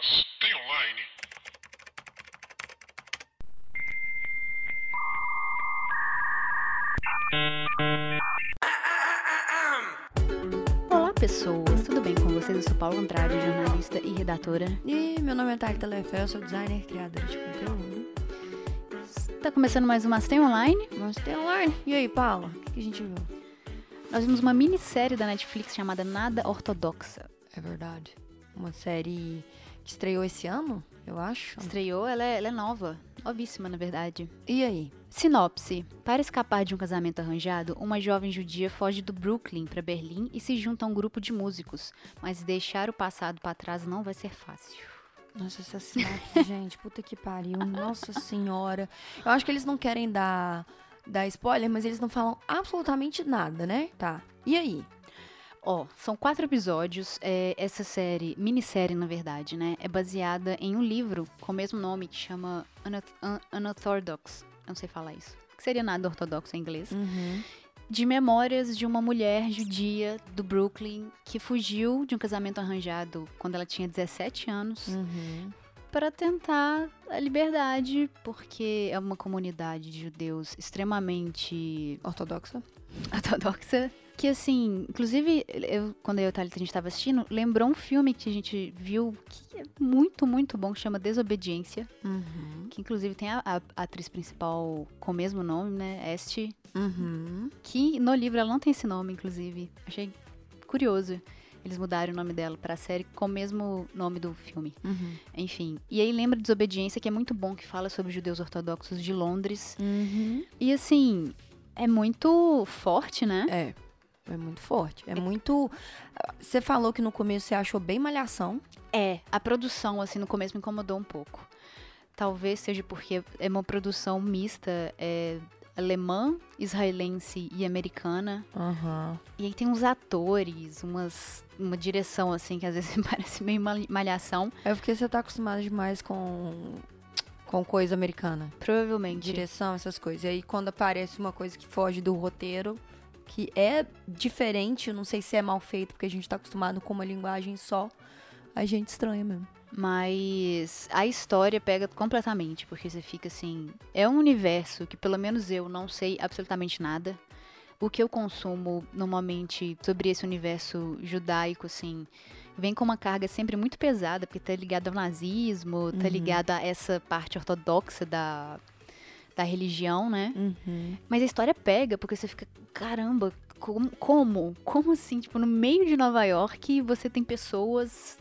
Mas tem online? Olá, pessoas. Tudo bem com vocês? Eu sou Paulo Andrade, jornalista e redatora. E meu nome é Thalita Lefel, eu sou designer e criadora de conteúdo. Tá começando mais uma Tem Online. Mas tem online. E aí, Paula, o que, que a gente viu? Nós vimos uma minissérie da Netflix chamada Nada Ortodoxa. É verdade. Uma série que estreou esse ano, eu acho. Estreou, ela é, ela é nova. Novíssima, na verdade. E aí? Sinopse. Para escapar de um casamento arranjado, uma jovem judia foge do Brooklyn para Berlim e se junta a um grupo de músicos. Mas deixar o passado para trás não vai ser fácil. Nossa, essa sinopse, gente, puta que pariu. Nossa senhora. Eu acho que eles não querem dar, dar spoiler, mas eles não falam absolutamente nada, né? Tá. E aí? Ó, são quatro episódios. é, essa série, minissérie na verdade, né? É baseada em um livro com o mesmo nome que chama Unath- Un- Unorthodox. Eu não sei falar isso. Que seria nada ortodoxo em inglês. Uhum. De memórias de uma mulher judia do Brooklyn que fugiu de um casamento arranjado quando ela tinha 17 anos Uhum. para tentar a liberdade, porque é uma comunidade de judeus extremamente Ortodoxa? ortodoxa. Que assim, inclusive, eu, quando eu e a Thalita a gente tava assistindo, lembrou um filme que a gente viu que é muito, muito bom, que chama Desobediência. Uhum. Que inclusive tem a, a- a atriz principal com o mesmo nome, né? Este. Uhum. Que no livro ela não tem esse nome, inclusive. Achei curioso. Eles mudaram o nome dela pra série com o mesmo nome do filme. Uhum. Enfim. E aí lembra Desobediência, que é muito bom, que fala sobre judeus ortodoxos de Londres. Uhum. E assim, é muito forte, né? É. É muito forte. É muito. Você falou que no começo você achou bem malhação. É, a produção, assim, no começo me incomodou um pouco. Talvez seja porque é uma produção mista, é, alemã, israelense e americana. Aham. E aí tem uns atores, umas, uma direção, assim, que às vezes parece meio mal- malhação. É porque você tá acostumado demais com. com coisa americana. Provavelmente. Direção, essas coisas. E aí quando aparece uma coisa que foge do roteiro, que é diferente, eu não sei se é mal feito, porque a gente tá acostumado com uma linguagem só, a gente estranha mesmo. Mas a história pega completamente, porque você fica assim. É um universo que pelo menos eu não sei absolutamente nada. O que eu consumo normalmente sobre esse universo judaico, assim, vem com uma carga sempre muito pesada, porque tá ligado ao nazismo, tá Uhum. ligado a essa parte ortodoxa da, da religião, né? Uhum. Mas a história pega, porque você fica, caramba, como? Como, como assim? Tipo, no meio de Nova York, você tem pessoas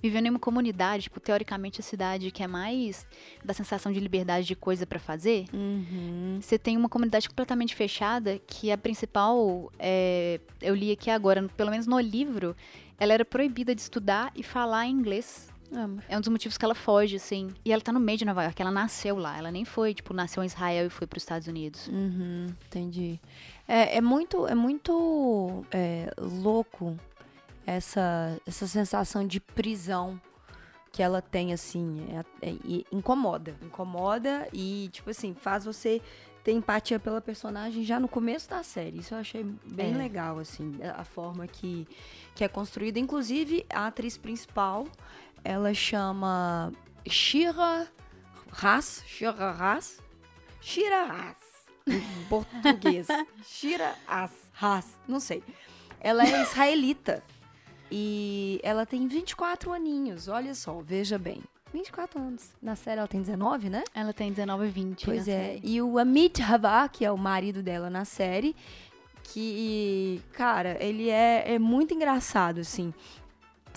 vivendo em uma comunidade, tipo, teoricamente a cidade que é mais da sensação de liberdade de coisa pra fazer. Uhum. Você tem uma comunidade completamente fechada, que a principal, é, eu li aqui agora, pelo menos no livro, ela era proibida de estudar e falar inglês. Mas- É um dos motivos que ela foge, assim. E ela tá no meio de Nova York, ela nasceu lá. Ela nem foi, tipo, nasceu em Israel e foi pros Estados Unidos. Uhum, entendi. É, é muito, é muito é, louco essa, essa sensação de prisão que ela tem, assim. é- é- incomoda. Incomoda e, tipo assim, faz você ter empatia pela personagem já no começo da série. Isso eu achei bem É. legal, assim, a a forma que, que é construída. Inclusive, a atriz principal, ela chama Shira Haas. Shira Haas. Shira Haas. Em português. Shira Haas. Haas. Não sei. Ela é israelita. E ela tem 24 aninhos. Olha só, veja bem. 24 anos. Na série ela tem 19, né? Ela tem 19 e 20. Pois é. série. E o Amit Hava, que é o marido dela na série, que, cara, ele é, é muito engraçado, assim.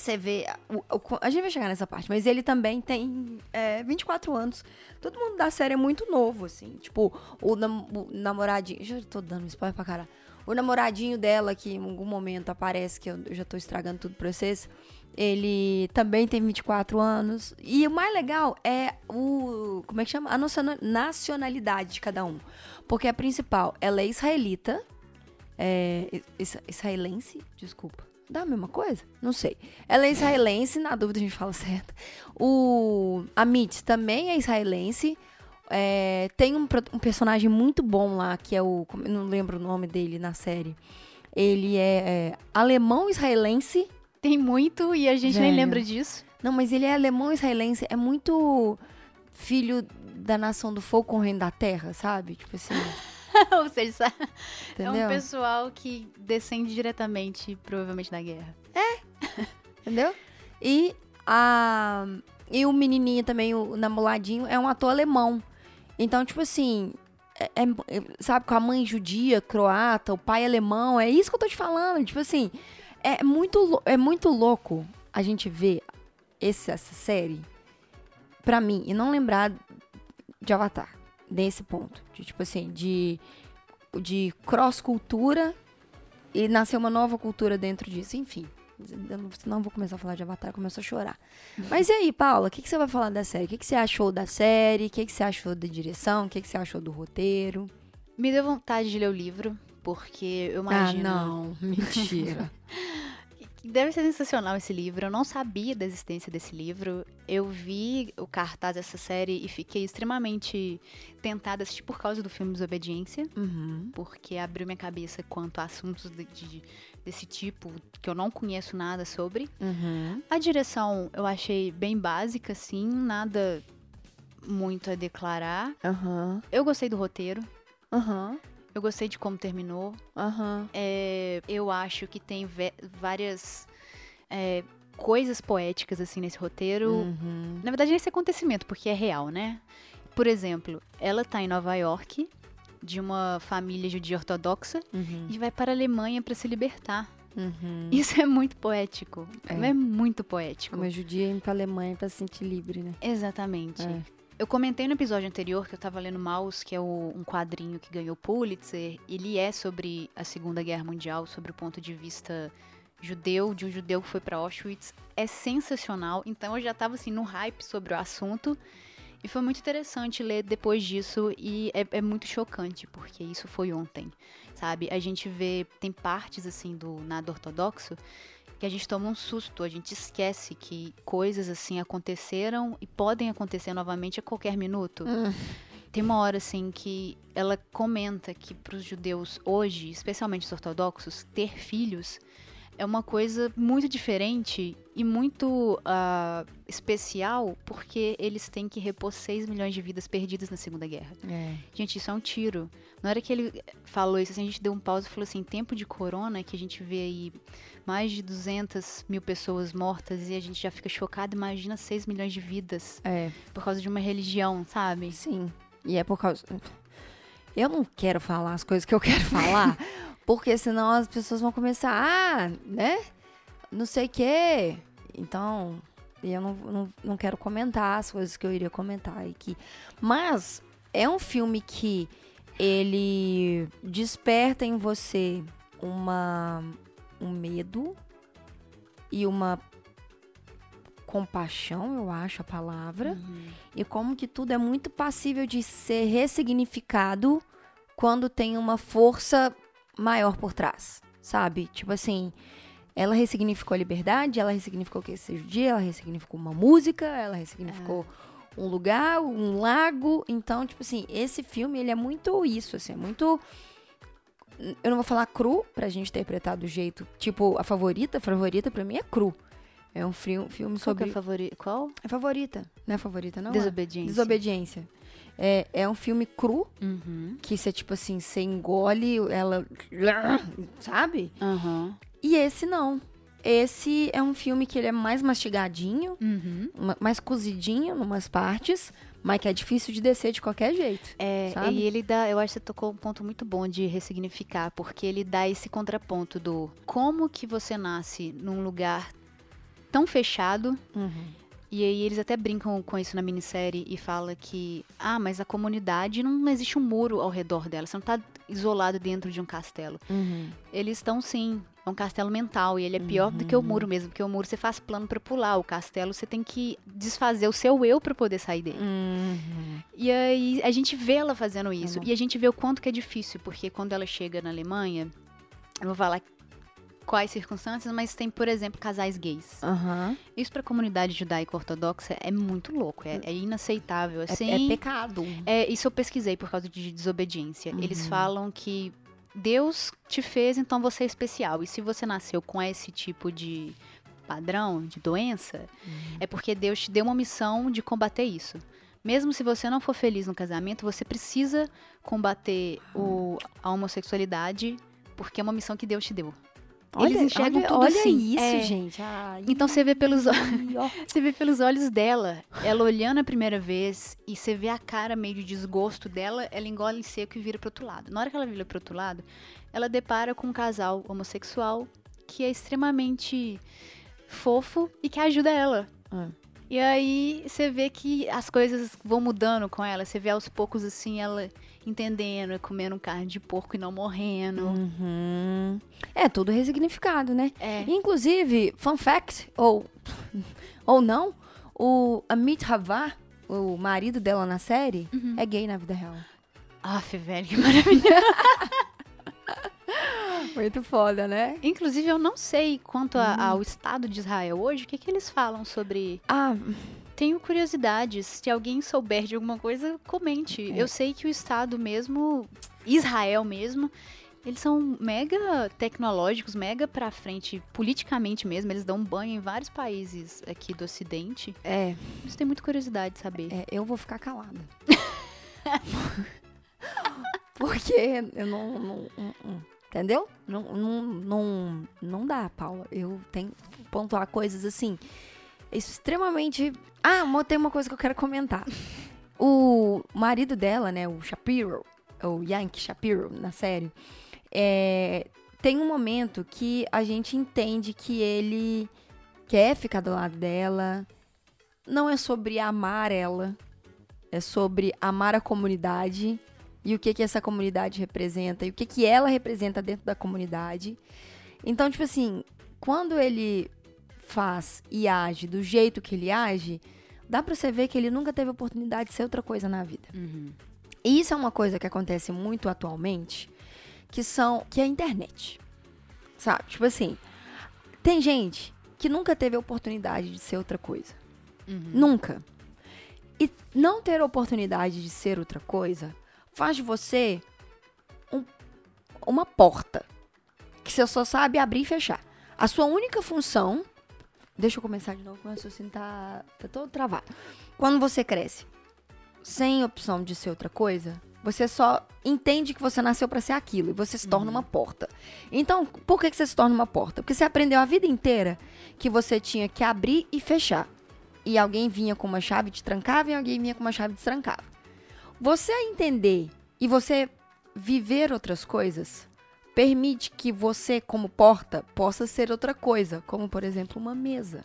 Você vê. o- o- a gente vai chegar nessa parte, mas ele também tem é, 24 anos. Todo mundo da série é muito novo, assim. Tipo, o, nam- o namoradinho. Já tô dando spoiler pra caralho. O namoradinho dela, que em algum momento aparece, que eu, eu já tô estragando tudo pra vocês. Ele também tem 24 anos. E o mais legal é o. Como é que chama? A naciona- nacionalidade de cada um. Porque a principal, ela é israelita. É, is- israelense? Desculpa. Dá a mesma coisa? Não sei. Ela é israelense, na dúvida a gente fala certo. O Amit também é israelense. É, tem um, um personagem muito bom lá, que é o. Não lembro o nome dele na série. Ele é, é alemão israelense. Tem muito e a gente nem Velho. lembra disso. Não, mas ele é alemão israelense, é muito filho da nação do fogo com o reino da terra, sabe? Tipo assim, Ou seja, sa- é entendeu? um pessoal que descende diretamente, provavelmente, da guerra. Entendeu? E a e o menininho também, o namoradinho, é um ator alemão. Então, tipo assim, é- é- é- sabe, com a mãe judia, croata, o pai alemão, é isso que eu tô te falando. Tipo assim, é muito, é muito louco a gente ver esse- essa série, pra mim, e não lembrar de Avatar, nesse ponto. De, tipo assim, de, de cross-cultura e nascer uma nova cultura dentro disso, enfim. Não- eu vou começar a falar de Avatar, começo a chorar. Mas e aí, Paula, o que, que você vai falar da série? O que, que você achou da série? O que, que você achou da direção? O que, que você achou do roteiro? Me deu vontade de ler o livro, porque eu imagino... Ah, não. Mentira. Deve ser sensacional esse livro. Eu não sabia da existência desse livro. Eu vi o cartaz dessa série e fiquei extremamente tentada a assistir por causa do filme Desobediência, uhum. porque abriu minha cabeça quanto a assuntos de- de- desse tipo que eu não conheço nada sobre. Uhum. A direção eu achei bem básica, sim, nada muito a declarar. Aham. Eu gostei do roteiro, Aham. Eu gostei de como terminou. Aham. É, eu acho que tem várias é, coisas poéticas assim nesse roteiro. Uhum. Na verdade, nesse acontecimento, porque é real, né? Por exemplo, ela tá em Nova York, de uma família judia ortodoxa, Uhum. e vai para a Alemanha para se libertar. Uhum. Isso é muito poético. É. É, muito poético. Como judia indo pra Alemanha pra se sentir livre, né? Exatamente. É. Eu comentei no episódio anterior que eu tava lendo Maus, que é o- um quadrinho que ganhou Pulitzer. Ele é sobre a Segunda Guerra Mundial, sobre o ponto de vista judeu, de um judeu que foi pra Auschwitz. É sensacional. Então eu já tava assim no hype sobre o assunto. E foi muito interessante ler depois disso e é, é muito chocante, porque isso foi ontem, sabe? A gente vê, tem partes assim do nada ortodoxo que a gente toma um susto, a gente esquece que coisas assim aconteceram e podem acontecer novamente a qualquer minuto. Hum. Tem uma hora assim que ela comenta que para os judeus hoje, especialmente os ortodoxos, ter filhos é uma coisa muito diferente e muito ah, especial porque eles têm que repor 6 milhões de vidas perdidas na Segunda Guerra. É. Gente, isso é um tiro. Na hora que ele falou isso, assim, a gente deu um pause e falou assim: tempo de corona, que a gente vê aí mais de 200 mil pessoas mortas e a gente já fica chocado. Imagina 6 milhões de vidas É. por causa de uma religião, sabe? Sim. E é por causa. Eu não quero falar as coisas que eu quero falar, porque senão as pessoas vão começar, ah, né? Não sei o quê. Então, eu não, não, não quero comentar as coisas que eu iria comentar aqui. Mas é um filme que ele desperta em você uma um medo e uma compaixão, eu acho a palavra Uhum. e como que tudo é muito passível de ser ressignificado quando tem uma força maior por trás, sabe? Tipo assim, ela ressignificou a liberdade, ela ressignificou o que é ser judia, ela ressignificou uma música, ela ressignificou um lugar, um lago. Então, tipo assim, esse filme, ele é muito isso, assim, é muito... Eu não vou falar cru pra gente interpretar do jeito... Tipo, a favorita, a favorita pra mim é cru. É um filme Qual que é sobre... a favorita? Qual? É favorita. Não é favorita, não? é? Desobediência. Desobediência. É, é um filme cru, Uhum. que você, tipo assim, você engole ela. Sabe? Aham. E esse não. Esse é um filme que ele é mais mastigadinho, Uhum. ma- mais cozidinho em umas partes, mas que é difícil de descer de qualquer jeito. É, Sabe? e ele dá, eu acho que você tocou um ponto muito bom de ressignificar, porque ele dá esse contraponto do como que você nasce num lugar tão fechado, e aí eles até brincam com isso na minissérie e fala que, ah, mas a comunidade não existe um muro ao redor dela, você não tá isolado dentro de um castelo. Eles estão sim, é um castelo mental e ele é pior do que o muro mesmo, porque o muro você faz plano pra pular, o castelo você tem que desfazer o seu eu pra poder sair dele. E aí a gente vê ela fazendo isso. bom. E a gente vê o quanto que é difícil, porque quando ela chega na Alemanha, eu vou falar quais circunstâncias, mas tem, por exemplo, casais gays. Aham. Isso pra comunidade judaica ortodoxa é muito louco, é, é inaceitável. É, Assim, é pecado. é, isso eu pesquisei por causa de desobediência. Eles falam que Deus te fez, então você é especial. E se você nasceu com esse tipo de padrão de doença, é porque Deus te deu uma missão de combater isso. Mesmo se você não for feliz no casamento, você precisa combater o, a homossexualidade, porque é uma missão que Deus te deu. Eles enxergam olha, tudo olha assim. isso, É. gente. Ai, Então você vê pelos. Você vê pelos olhos dela, ela olhando a primeira vez e você vê a cara meio de desgosto dela, ela engole em seco e vira pro outro lado. Na hora que ela vira pro outro lado, ela depara com um casal homossexual que é extremamente fofo e que ajuda ela. Ah. E aí você vê que as coisas vão mudando com ela, você vê aos poucos assim ela entendendo, comendo carne de porco e não morrendo. Uhum. É tudo resignificado, né? É. Inclusive, fun fact, ou, ou não, o Amit Havar, o marido dela na série, Uhum. é gay na vida real. Aff, velho, que maravilha. Muito foda, né? Inclusive, eu não sei quanto a- Hum. ao Estado de Israel hoje, o que, que eles falam sobre. Ah, Tenho curiosidades. Se alguém souber de alguma coisa, comente. É. Eu sei que o Estado mesmo, Israel mesmo, eles são mega tecnológicos, mega pra frente, politicamente mesmo. Eles dão um banho em vários países aqui do Ocidente. é, Isso tem muita curiosidade de saber. é, eu vou ficar calada. Porque eu não. não- não- não- entendeu? Não, não, não, não dá, Paula. Eu tenho que pontuar coisas assim. Extremamente. Ah, tem uma coisa que eu quero comentar. O marido dela, né, o Shapiro, o Yankee Shapiro, na série, é, tem um momento que a gente entende que ele quer ficar do lado dela. Não é sobre amar ela, é sobre amar a comunidade e o que que essa comunidade representa e o que que ela representa dentro da comunidade. Então, tipo assim, quando ele faz e age do jeito que ele age, dá pra você ver que ele nunca teve oportunidade de ser outra coisa na vida. Uhum. E isso é uma coisa que acontece muito atualmente, que são que é a internet. Sabe? Tipo assim, tem gente que nunca teve oportunidade de ser outra coisa. Uhum. Nunca. E não ter oportunidade de ser outra coisa faz de você um- uma porta que você só sabe abrir e fechar. A sua única função. Deixa eu começar de novo, meu raciocínio tá, tá todo travado. Quando você cresce sem opção de ser outra coisa, você só entende que você nasceu pra ser aquilo e você se torna uma porta. Então, por que, que você se torna uma porta? Porque você aprendeu a vida inteira que você tinha que abrir e fechar. E alguém vinha com uma chave e te trancava e alguém vinha com uma chave e te trancava. Você entender e você viver outras coisas permite que você, como porta, possa ser outra coisa, como por exemplo uma mesa.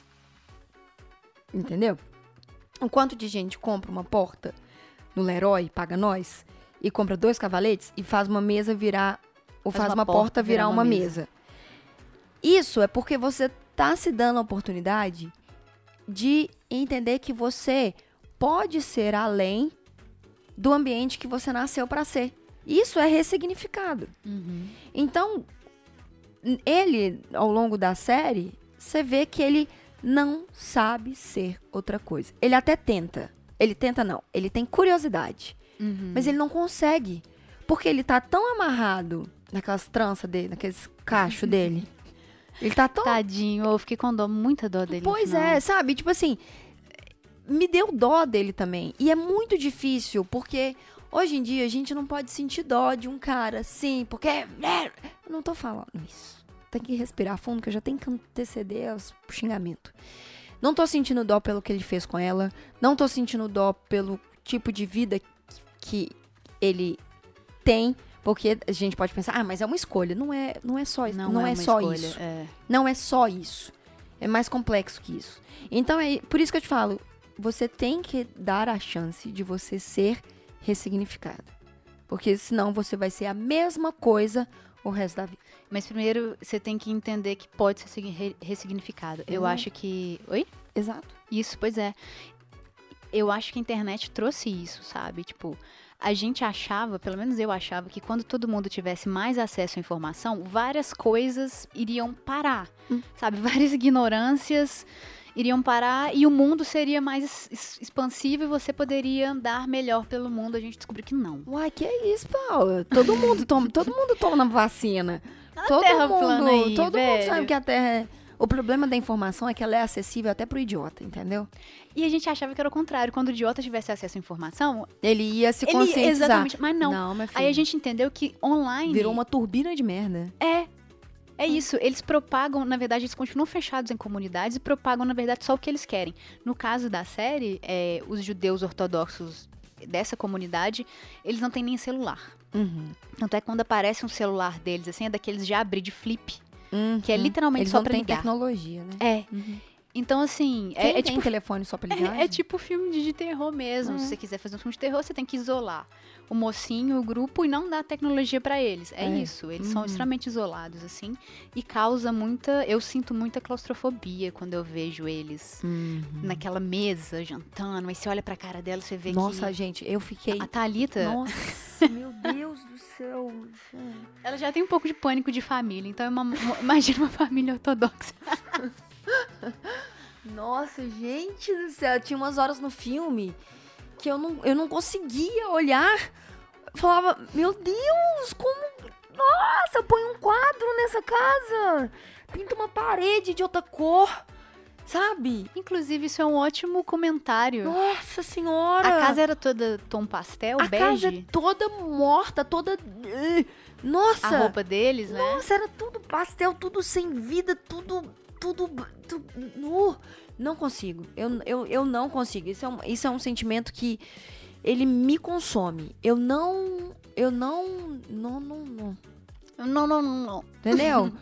Entendeu? O quanto de gente compra uma porta no Leroy, paga nós, e compra dois cavaletes e faz uma mesa virar. Ou faz, uma, porta virar uma mesa. Isso é porque você tá se dando a oportunidade de entender que você pode ser além do ambiente que você nasceu para ser. Isso é ressignificado. Uhum. Então, ele, ao longo da série, você vê que ele não sabe ser outra coisa. Ele até tenta. Ele tenta não. Ele tem curiosidade. Uhum. Mas ele não consegue. Porque ele tá tão amarrado naquelas tranças dele, naqueles cachos dele. Ele tá tão Tadinho, eu fiquei com dó, muita dó dele. Pois é, sabe? Tipo assim, me deu dó dele também. E é muito difícil, porque hoje em dia a gente não pode sentir dó de um cara assim, porque. Eu não tô falando isso. Tem que respirar fundo, que eu já tenho que anteceder os xingamentos. Não tô sentindo dó pelo que ele fez com ela. Não tô sentindo dó pelo tipo de vida que ele tem. Porque a gente pode pensar, ah, mas é uma escolha. Não é, não é só isso. Não, Não, é, é, só escolha, isso. é. Não é só isso. É mais complexo que isso. Então, é por isso que eu te falo, você tem que dar a chance de você ser ressignificado. Porque senão você vai ser a mesma coisa o resto da vida. Mas primeiro você tem que entender que pode ser ressignificado. Eu Uhum. acho que. Oi? Exato. Isso, pois é. Eu acho que a internet trouxe isso, sabe? Tipo, a gente achava, pelo menos eu achava, que quando todo mundo tivesse mais acesso à informação, várias coisas iriam parar, Hum. sabe? Várias ignorâncias iriam parar e o mundo seria mais expansivo e você poderia andar melhor pelo mundo. A gente descobriu que não. Uai, que é isso, Paula? Todo mundo toma, todo mundo toma vacina. A todo terra mundo, plana aí, todo velho. mundo sabe que a Terra é O problema da informação é que ela é acessível até pro idiota, entendeu? E a gente achava que era o contrário. Quando o idiota tivesse acesso à informação, Ele ia se ele conscientizar. exatamente. Mas não. Não. Aí a gente entendeu que online. Virou uma turbina de merda. É. É isso, eles propagam, na verdade, eles continuam fechados em comunidades e propagam, na verdade, só o que eles querem. No caso da série, é, os judeus ortodoxos dessa comunidade, eles não têm nem celular. Uhum. Tanto é que quando aparece um celular deles, assim, é daqueles de abrir de flip, Uhum. que é literalmente Eles só não pra têm ligar. tecnologia, né? É. Uhum. Então, assim, Quem é, é tem tipo telefone só pra ligar? É, é tipo filme de terror mesmo. É. Se você quiser fazer um filme de terror, você tem que isolar o mocinho, o grupo e não dar tecnologia pra eles. É, É. isso. Eles são Uhum. extremamente isolados, assim. E causa muita. Eu sinto muita claustrofobia quando eu vejo eles Uhum. naquela mesa jantando. Mas você olha pra cara dela, você vê Nossa, que. gente, eu fiquei... A Thalita, Nossa, meu Deus do céu. ela já tem um pouco de pânico de família. Então, é uma- uma- imagina uma família ortodoxa. Nossa, gente do céu. Tinha umas horas no filme que eu não, eu não conseguia olhar. Eu falava, meu Deus, como. Nossa, põe um quadro nessa casa. Pinta uma parede de outra cor. Sabe? Inclusive, isso é um ótimo comentário. Nossa senhora. A casa era toda tom pastel, A casa é bege. toda morta, toda. Nossa! A roupa deles, né? Nossa, era tudo pastel, tudo sem vida, tudo. Tudo. tu- nu. Não consigo. Eu, eu, eu não consigo. Isso é, um, isso é um sentimento que. Ele me consome. Eu não. Eu não. Não, não, não. Não, não, não, não. Entendeu?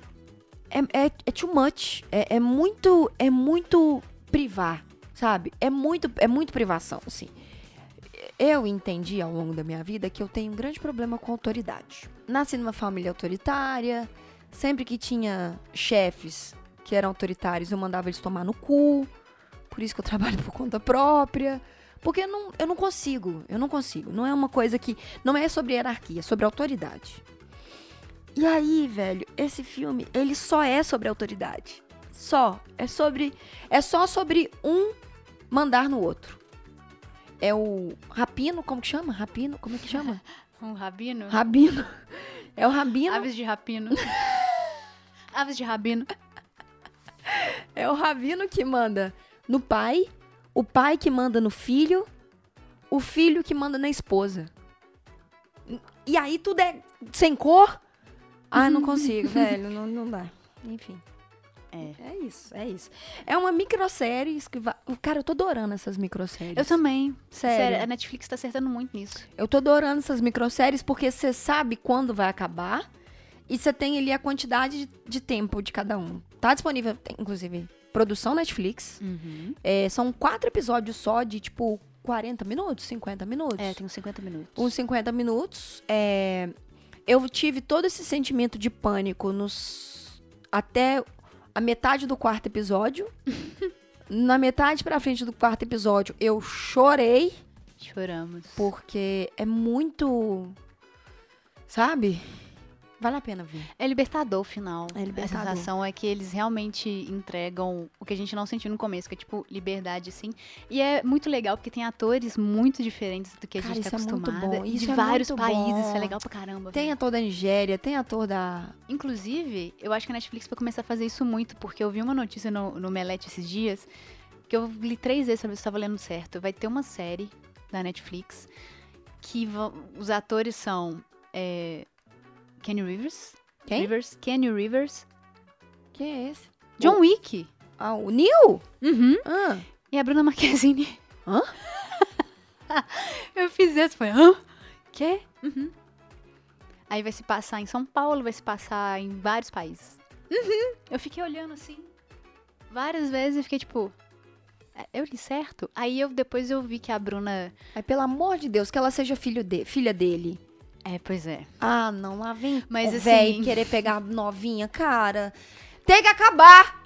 é, é, é too much. É, é muito. É muito privar, sabe? É muito, é muito privação, assim. Eu entendi ao longo da minha vida que eu tenho um grande problema com autoridade. Nasci numa família autoritária. Sempre que tinha chefes que eram autoritários, eu mandava eles tomar no cu. Por isso que eu trabalho por conta própria. Porque eu não, eu não consigo, eu não consigo. Não é uma coisa que. Não é sobre hierarquia, é sobre autoridade. E aí, velho, esse filme, ele só é sobre autoridade. Só. É sobre. É só sobre um mandar no outro. É o Rapino, como que chama? Rapino, como é que chama? Um rabino? Rabino. É o Rabino. Aves de rapino. Aves de rabino. É o Rabino que manda no pai, o pai que manda no filho, o filho que manda na esposa. E aí tudo é sem cor? Ah, não consigo, velho. Não, não dá. Enfim. É. É isso, é isso. É uma microsérie que vai... Cara, eu tô adorando essas microséries. Eu também. Sério. a Netflix tá acertando muito nisso. Eu tô adorando essas microséries porque você sabe quando vai acabar e você tem ali a quantidade de, de tempo de cada um. Tá disponível, inclusive, produção Netflix. Uhum. É, são quatro episódios só de, tipo, 40 minutos, 50 minutos. É, tem uns 50 minutos. Uns 50 minutos. É, eu tive todo esse sentimento de pânico nos até a metade do quarto episódio. Na metade pra frente do quarto episódio, eu chorei. Choramos. Porque é muito. Sabe? Vale a pena ver. É libertador o final. É libertador. A sensação é que eles realmente entregam o que a gente não sentiu no começo, que é tipo liberdade, assim. E é muito legal porque tem atores muito diferentes do que a Cara, gente tá isso é muito bom. Isso de é vários países. bom. Isso é legal pra caramba. Tem velho. ator da Nigéria, tem ator da. Inclusive, eu acho que a Netflix vai começar a fazer isso muito, porque eu vi uma notícia no, no Melete esses dias, que eu li três vezes pra ver se eu tava lendo certo. Vai ter uma série da Netflix que os atores são é, Kenny Rivers. Quem? Rivers. Kenny Rivers. Quem é esse? John Wick. Ah, o Neil? Uhum. Ah. E a Bruna Marquezine. Hã? eu fiz isso, foi, hã? Quê? Uhum. Aí vai se passar em São Paulo, vai se passar em vários países. Uhum. Eu fiquei olhando assim, várias vezes e fiquei tipo, "É, eu li certo? Aí eu depois eu vi que a Bruna. Ai, pelo amor de Deus, que ela seja filho de... filha dele. É, pois é. Ah, não, lá vem Mas o assim- véi querer pegar novinha, cara. Tem que acabar!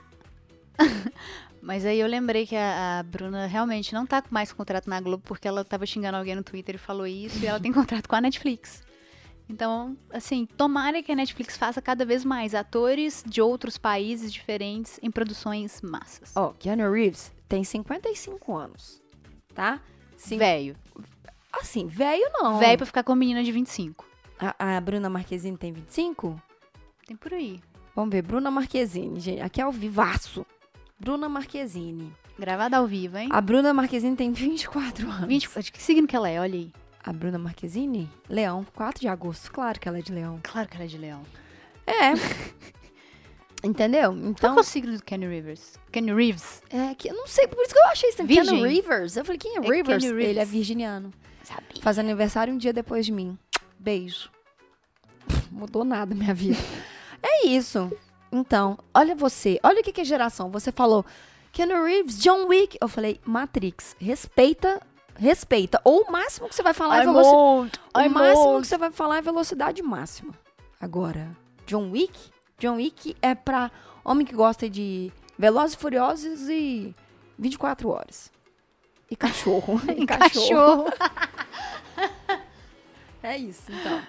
Mas aí eu lembrei que a, a Bruna realmente não tá com mais contrato na Globo porque ela tava xingando alguém no Twitter e falou isso e ela tem contrato com a Netflix. Então, assim, tomara que a Netflix faça cada vez mais atores de outros países diferentes em produções massas. Ó, Keanu Reeves tem 55 anos, tá? Cin- Velho. Assim, velho não. Velho pra ficar com a menina de 25. A, a Bruna Marquezine tem 25? Tem por aí. Vamos ver, Bruna Marquezine, gente. Aqui é o vivaço. Bruna Marquezine. Gravada ao vivo, hein? A Bruna Marquezine tem 24 anos. 20, de que signo que ela é? Olha aí. A Bruna Marquezine? Leão, 4 de agosto. Claro que ela é de leão. Claro que ela é de leão. É. Entendeu? Qual Então, que é o signo do Kenny Rivers? Kenny Reeves. é que eu não sei, por isso que eu achei isso. Virgem. Keanu Rivers. Eu falei, quem é É Rivers? Ele é virginiano. Sabia. Faz aniversário um dia depois de mim. Beijo. Mudou nada minha vida. é isso. Então, olha você. Olha o que que é geração. Você falou Keanu Reeves, John Wick. Eu falei Matrix. Respeita, respeita. Ou o máximo que você vai falar é velocidade. old. O máximo que você vai falar é velocidade máxima. Agora, John Wick? John Wick é pra homem que gosta de Velozes e Furiosos e 24 horas. E cachorro. e Cachorro. É isso, então.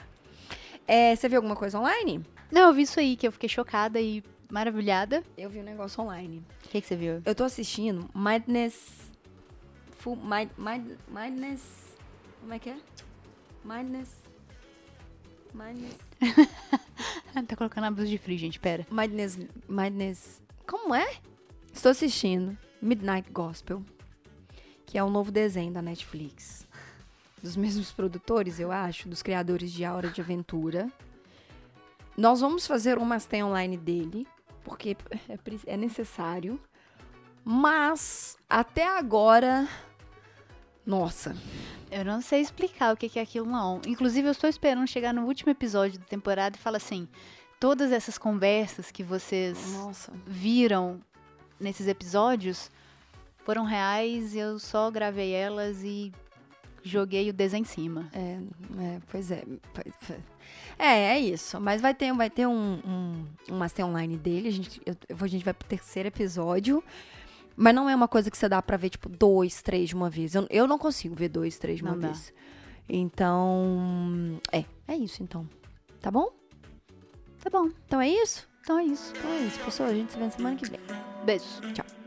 É, você viu alguma coisa online? Não, eu vi isso aí, que eu fiquei chocada e maravilhada. Eu vi um negócio online. O que, que você viu? Eu tô assistindo Madness. Full, Mind, Mind, Madness. Como é que é? Madness. Madness. tá colocando a blusa de frio, gente, pera. Madness. Madness. Como é? Estou assistindo Midnight Gospel, que é um novo desenho da Netflix. Dos mesmos produtores, eu acho, dos criadores de A Hora de Aventura. Nós vamos fazer um master online dele, porque é, é necessário. Mas, até agora. Nossa. Eu não sei explicar o que, que é aquilo, não. Inclusive, eu estou esperando chegar no último episódio da temporada e falar assim: todas essas conversas que vocês Nossa. viram nesses episódios foram reais e eu só gravei elas e joguei o desenho em cima. É, é, pois é. pois é. É, é isso. Mas vai ter, vai ter um, um, um master online dele. A gente, eu- a gente vai pro terceiro episódio. Mas não é uma coisa que você dá pra ver, tipo, dois, três de uma vez. Eu, eu não consigo ver dois, três de uma Não dá. vez. Então. É, é isso então. Tá bom? Tá bom, Então é isso? então é isso. Então é isso, pessoal. A gente se vê na semana que vem. Beijo. Tchau.